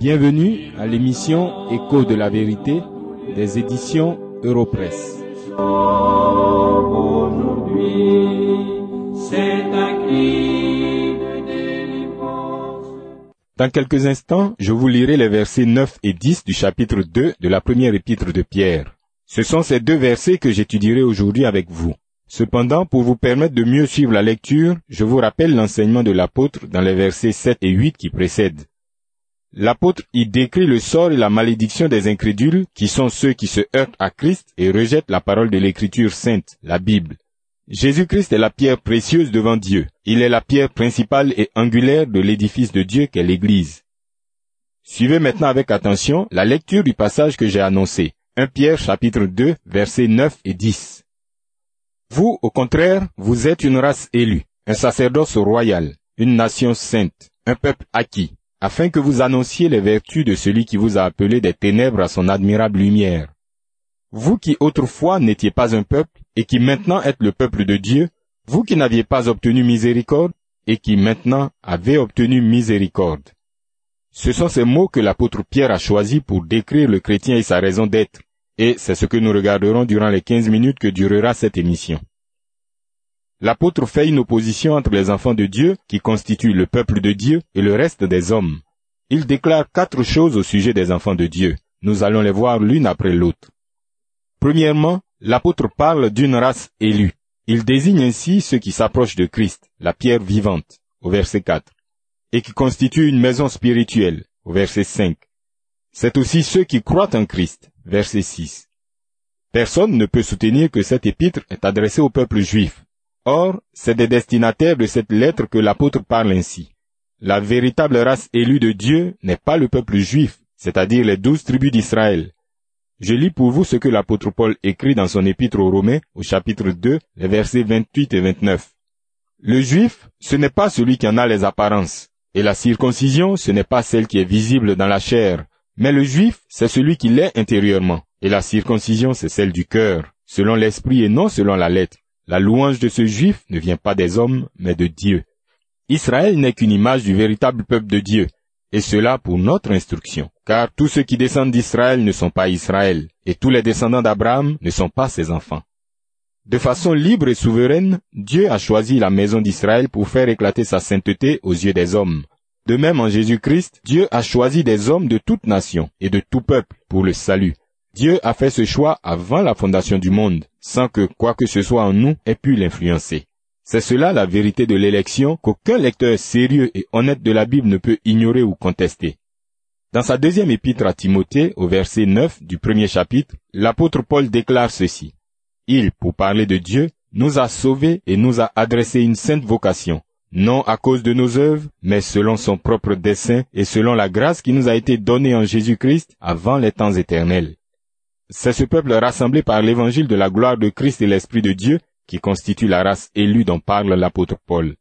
Bienvenue à l'émission Écho de la vérité des éditions Europresse. Dans quelques instants, je vous lirai les versets 9 et 10 du chapitre 2 de la première épître de Pierre. Ce sont ces deux versets que j'étudierai aujourd'hui avec vous. Cependant, pour vous permettre de mieux suivre la lecture, je vous rappelle l'enseignement de l'apôtre dans les versets 7 et 8 qui précèdent. L'apôtre y décrit le sort et la malédiction des incrédules qui sont ceux qui se heurtent à Christ et rejettent la parole de l'écriture sainte, la Bible. Jésus-Christ est la pierre précieuse devant Dieu. Il est la pierre principale et angulaire de l'édifice de Dieu qu'est l'Église. Suivez maintenant avec attention la lecture du passage que j'ai annoncé. 1 Pierre chapitre 2 versets 9 et 10. Vous, au contraire, vous êtes une race élue, un sacerdoce royal, une nation sainte, un peuple acquis, afin que vous annonciez les vertus de celui qui vous a appelé des ténèbres à son admirable lumière. Vous qui autrefois n'étiez pas un peuple, et qui maintenant êtes le peuple de Dieu, vous qui n'aviez pas obtenu miséricorde, et qui maintenant avez obtenu miséricorde. Ce sont ces mots que l'apôtre Pierre a choisis pour décrire le chrétien et sa raison d'être, et c'est ce que nous regarderons durant les quinze minutes que durera cette émission. L'apôtre fait une opposition entre les enfants de Dieu, qui constituent le peuple de Dieu, et le reste des hommes. Il déclare quatre choses au sujet des enfants de Dieu. Nous allons les voir l'une après l'autre. Premièrement, l'apôtre parle d'une race élue. Il désigne ainsi ceux qui s'approchent de Christ, la pierre vivante, au verset 4, et qui constituent une maison spirituelle, au verset 5. C'est aussi ceux qui croient en Christ, verset 6. Personne ne peut soutenir que cette épître est adressée au peuple juif. Or, c'est des destinataires de cette lettre que l'apôtre parle ainsi. La véritable race élue de Dieu n'est pas le peuple juif, c'est-à-dire les douze tribus d'Israël. Je lis pour vous ce que l'apôtre Paul écrit dans son épître aux Romains au chapitre 2, les versets 28 et 29. Le juif, ce n'est pas celui qui en a les apparences, et la circoncision, ce n'est pas celle qui est visible dans la chair, mais le juif, c'est celui qui l'est intérieurement, et la circoncision, c'est celle du cœur, selon l'esprit et non selon la lettre. La louange de ce juif ne vient pas des hommes, mais de Dieu. Israël n'est qu'une image du véritable peuple de Dieu, et cela pour notre instruction, car tous ceux qui descendent d'Israël ne sont pas Israël, et tous les descendants d'Abraham ne sont pas ses enfants. De façon libre et souveraine, Dieu a choisi la maison d'Israël pour faire éclater sa sainteté aux yeux des hommes, de même, en Jésus-Christ, Dieu a choisi des hommes de toute nation et de tout peuple pour le salut. Dieu a fait ce choix avant la fondation du monde, sans que quoi que ce soit en nous ait pu l'influencer. C'est cela la vérité de l'élection qu'aucun lecteur sérieux et honnête de la Bible ne peut ignorer ou contester. Dans sa deuxième épître à Timothée, au verset 9 du premier chapitre, l'apôtre Paul déclare ceci. Il, pour parler de Dieu, nous a sauvés et nous a adressé une sainte vocation, non à cause de nos œuvres, mais selon son propre dessein et selon la grâce qui nous a été donnée en Jésus-Christ avant les temps éternels. C'est ce peuple rassemblé par l'évangile de la gloire de Christ et l'Esprit de Dieu qui constitue la race élue dont parle l'apôtre Paul.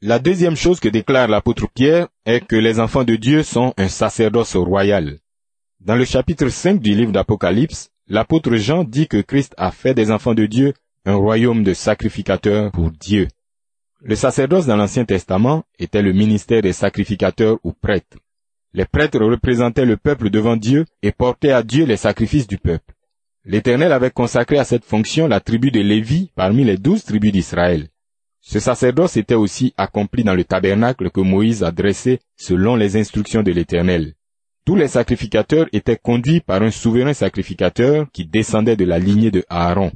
La deuxième chose que déclare l'apôtre Pierre est que les enfants de Dieu sont un sacerdoce royal. Dans le chapitre 5 du livre d'Apocalypse, l'apôtre Jean dit que Christ a fait des enfants de Dieu un royaume de sacrificateurs pour Dieu. Le sacerdoce dans l'Ancien Testament était le ministère des sacrificateurs ou prêtres. Les prêtres représentaient le peuple devant Dieu et portaient à Dieu les sacrifices du peuple. L'Éternel avait consacré à cette fonction la tribu de Lévi parmi les douze tribus d'Israël. Ce sacerdoce était aussi accompli dans le tabernacle que Moïse a dressé selon les instructions de l'Éternel. Tous les sacrificateurs étaient conduits par un souverain sacrificateur qui descendait de la lignée de Aaron.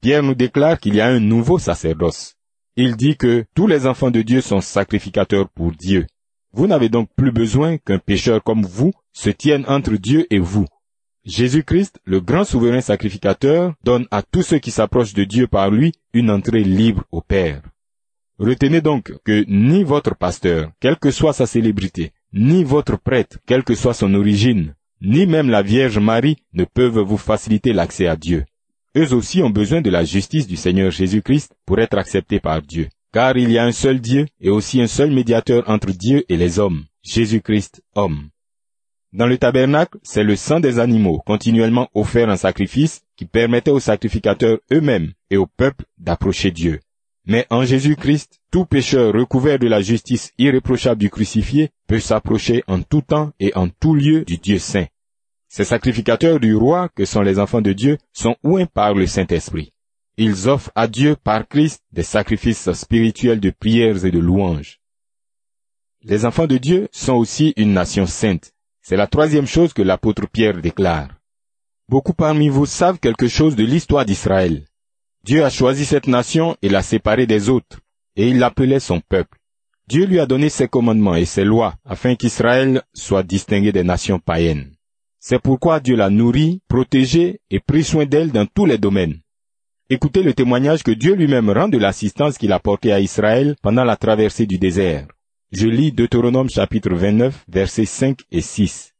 Pierre nous déclare qu'il y a un nouveau sacerdoce. Il dit que tous les enfants de Dieu sont sacrificateurs pour Dieu. Vous n'avez donc plus besoin qu'un pécheur comme vous se tienne entre Dieu et vous. Jésus-Christ, le grand souverain sacrificateur, donne à tous ceux qui s'approchent de Dieu par lui une entrée libre au Père. Retenez donc que ni votre pasteur, quelle que soit sa célébrité, ni votre prêtre, quelle que soit son origine, ni même la Vierge Marie ne peuvent vous faciliter l'accès à Dieu. Eux aussi ont besoin de la justice du Seigneur Jésus-Christ pour être acceptés par Dieu. Car il y a un seul Dieu et aussi un seul médiateur entre Dieu et les hommes, Jésus-Christ homme. Dans le tabernacle, c'est le sang des animaux continuellement offert en sacrifice qui permettait aux sacrificateurs eux-mêmes et au peuple d'approcher Dieu. Mais en Jésus-Christ, tout pécheur recouvert de la justice irréprochable du crucifié peut s'approcher en tout temps et en tout lieu du Dieu saint. Ces sacrificateurs du roi, que sont les enfants de Dieu, sont ouins par le Saint-Esprit. Ils offrent à Dieu par Christ des sacrifices spirituels de prières et de louanges. Les enfants de Dieu sont aussi une nation sainte. C'est la troisième chose que l'apôtre Pierre déclare. Beaucoup parmi vous savent quelque chose de l'histoire d'Israël. Dieu a choisi cette nation et l'a séparée des autres, et il l'appelait son peuple. Dieu lui a donné ses commandements et ses lois afin qu'Israël soit distingué des nations païennes. C'est pourquoi Dieu l'a nourrie, protégée et pris soin d'elle dans tous les domaines. Écoutez le témoignage que Dieu lui-même rend de l'assistance qu'il a portée à Israël pendant la traversée du désert. Je lis Deutéronome chapitre 29, versets 5 et 6.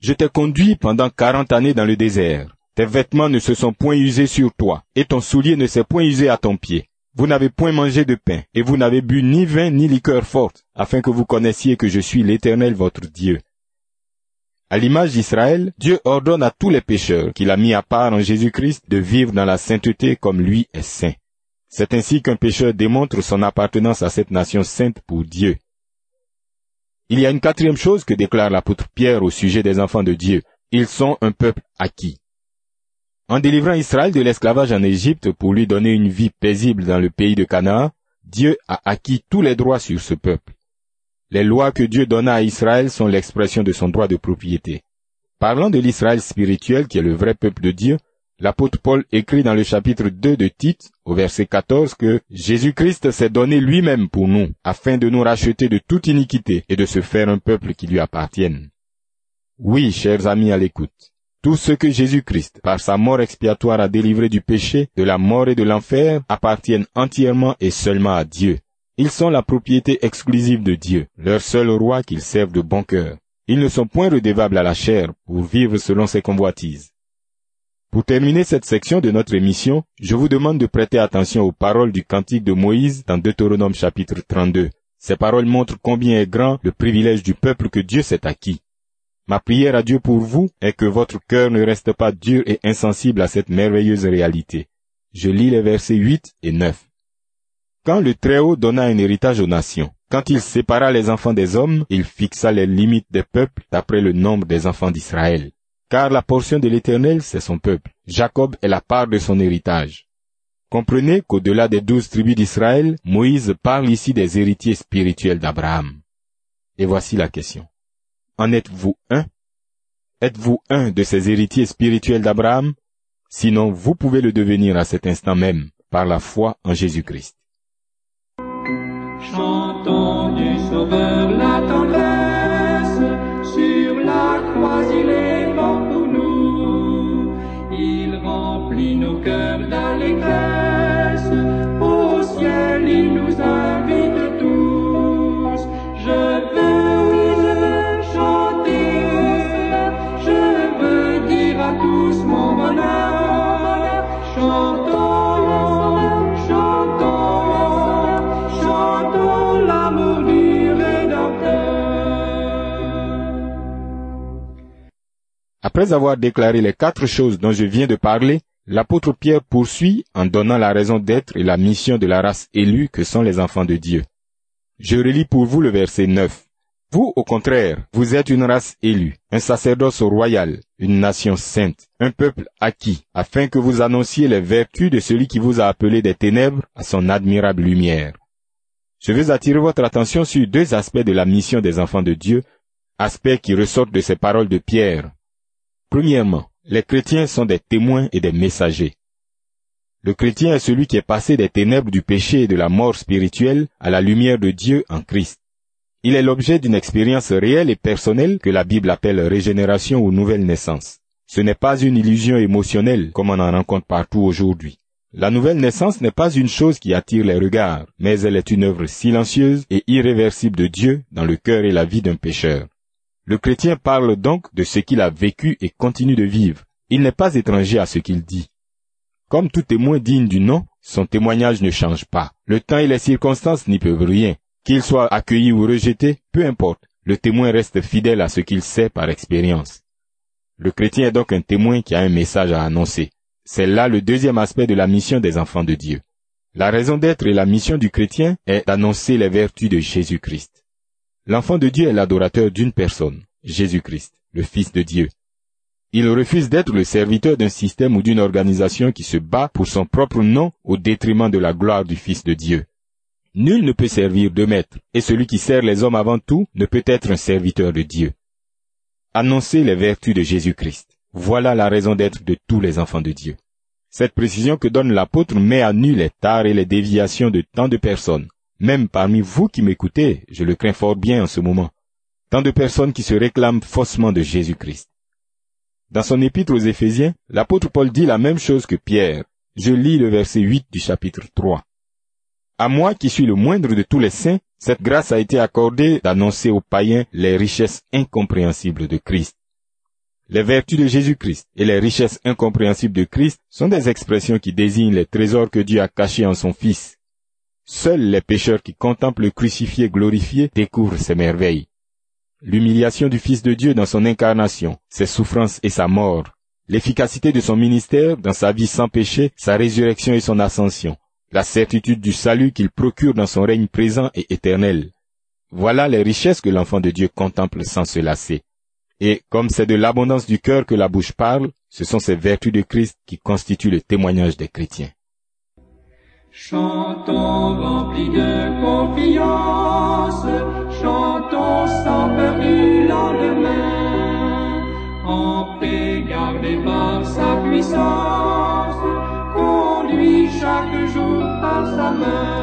Je t'ai conduit pendant quarante années dans le désert. Tes vêtements ne se sont point usés sur toi, et ton soulier ne s'est point usé à ton pied. Vous n'avez point mangé de pain, et vous n'avez bu ni vin ni liqueur forte, afin que vous connaissiez que je suis l'Éternel votre Dieu. À l'image d'Israël, Dieu ordonne à tous les pécheurs qu'il a mis à part en Jésus-Christ de vivre dans la sainteté comme lui est saint. C'est ainsi qu'un pécheur démontre son appartenance à cette nation sainte pour Dieu. Il y a une quatrième chose que déclare l'apôtre Pierre au sujet des enfants de Dieu. Ils sont un peuple acquis. En délivrant Israël de l'esclavage en Égypte pour lui donner une vie paisible dans le pays de Canaan, Dieu a acquis tous les droits sur ce peuple. Les lois que Dieu donna à Israël sont l'expression de son droit de propriété. Parlant de l'Israël spirituel qui est le vrai peuple de Dieu, l'apôtre Paul écrit dans le chapitre 2 de Tite, au verset 14, que Jésus-Christ s'est donné lui-même pour nous, afin de nous racheter de toute iniquité et de se faire un peuple qui lui appartienne. Oui, chers amis à l'écoute, tout ce que Jésus-Christ, par sa mort expiatoire, a délivré du péché, de la mort et de l'enfer, appartiennent entièrement et seulement à Dieu. Ils sont la propriété exclusive de Dieu, leur seul roi qu'ils servent de bon cœur. Ils ne sont point redevables à la chair pour vivre selon ses convoitises. Pour terminer cette section de notre émission, je vous demande de prêter attention aux paroles du cantique de Moïse dans Deutéronome chapitre 32. Ces paroles montrent combien est grand le privilège du peuple que Dieu s'est acquis. Ma prière à Dieu pour vous est que votre cœur ne reste pas dur et insensible à cette merveilleuse réalité. Je lis les versets 8 et 9. Quand le Très-Haut donna un héritage aux nations, quand il sépara les enfants des hommes, il fixa les limites des peuples d'après le nombre des enfants d'Israël. Car la portion de l'Éternel, c'est son peuple. Jacob est la part de son héritage. Comprenez qu'au-delà des douze tribus d'Israël, Moïse parle ici des héritiers spirituels d'Abraham. Et voici la question. En êtes-vous un? Êtes-vous un de ces héritiers spirituels d'Abraham? Sinon, vous pouvez le devenir à cet instant même par la foi en Jésus-Christ. Après avoir déclaré les quatre choses dont je viens de parler, l'apôtre Pierre poursuit en donnant la raison d'être et la mission de la race élue que sont les enfants de Dieu. Je relis pour vous le verset 9. Vous, au contraire, vous êtes une race élue, un sacerdoce royal, une nation sainte, un peuple acquis, afin que vous annonciez les vertus de celui qui vous a appelé des ténèbres à son admirable lumière. Je veux attirer votre attention sur deux aspects de la mission des enfants de Dieu, aspects qui ressortent de ces paroles de Pierre. Premièrement, les chrétiens sont des témoins et des messagers. Le chrétien est celui qui est passé des ténèbres du péché et de la mort spirituelle à la lumière de Dieu en Christ. Il est l'objet d'une expérience réelle et personnelle que la Bible appelle régénération ou nouvelle naissance. Ce n'est pas une illusion émotionnelle comme on en rencontre partout aujourd'hui. La nouvelle naissance n'est pas une chose qui attire les regards, mais elle est une œuvre silencieuse et irréversible de Dieu dans le cœur et la vie d'un pécheur. Le chrétien parle donc de ce qu'il a vécu et continue de vivre. Il n'est pas étranger à ce qu'il dit. Comme tout témoin digne du nom, son témoignage ne change pas. Le temps et les circonstances n'y peuvent rien. Qu'il soit accueilli ou rejeté, peu importe, le témoin reste fidèle à ce qu'il sait par expérience. Le chrétien est donc un témoin qui a un message à annoncer. C'est là le deuxième aspect de la mission des enfants de Dieu. La raison d'être et la mission du chrétien est d'annoncer les vertus de Jésus-Christ. L'enfant de Dieu est l'adorateur d'une personne, Jésus-Christ, le Fils de Dieu. Il refuse d'être le serviteur d'un système ou d'une organisation qui se bat pour son propre nom au détriment de la gloire du Fils de Dieu. Nul ne peut servir deux maîtres, et celui qui sert les hommes avant tout ne peut être un serviteur de Dieu. Annoncer les vertus de Jésus-Christ. Voilà la raison d'être de tous les enfants de Dieu. Cette précision que donne l'apôtre met à nu les tares et les déviations de tant de personnes. Même parmi vous qui m'écoutez, je le crains fort bien en ce moment. Tant de personnes qui se réclament faussement de Jésus-Christ. Dans son épître aux Éphésiens, l'apôtre Paul dit la même chose que Pierre. Je lis le verset 8 du chapitre 3. À moi qui suis le moindre de tous les saints, cette grâce a été accordée d'annoncer aux païens les richesses incompréhensibles de Christ. Les vertus de Jésus-Christ et les richesses incompréhensibles de Christ sont des expressions qui désignent les trésors que Dieu a cachés en son Fils. Seuls les pécheurs qui contemplent le crucifié glorifié découvrent ces merveilles. L'humiliation du Fils de Dieu dans son incarnation, ses souffrances et sa mort, l'efficacité de son ministère dans sa vie sans péché, sa résurrection et son ascension, la certitude du salut qu'il procure dans son règne présent et éternel. Voilà les richesses que l'enfant de Dieu contemple sans se lasser. Et comme c'est de l'abondance du cœur que la bouche parle, ce sont ces vertus de Christ qui constituent le témoignage des chrétiens. Chantons remplis de confiance, chantons sans peur du lendemain, en paix gardés par sa puissance, conduit chaque jour par sa main.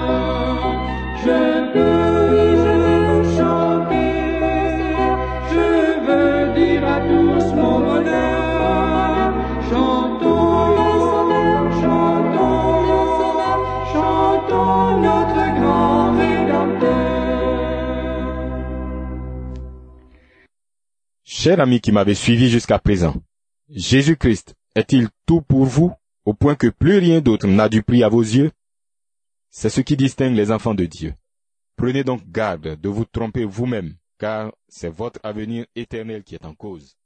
Cher ami qui m'avez suivi jusqu'à présent, Jésus-Christ est-il tout pour vous au point que plus rien d'autre n'a du prix à vos yeux? C'est ce qui distingue les enfants de Dieu. Prenez donc garde de vous tromper vous-même, car c'est votre avenir éternel qui est en cause.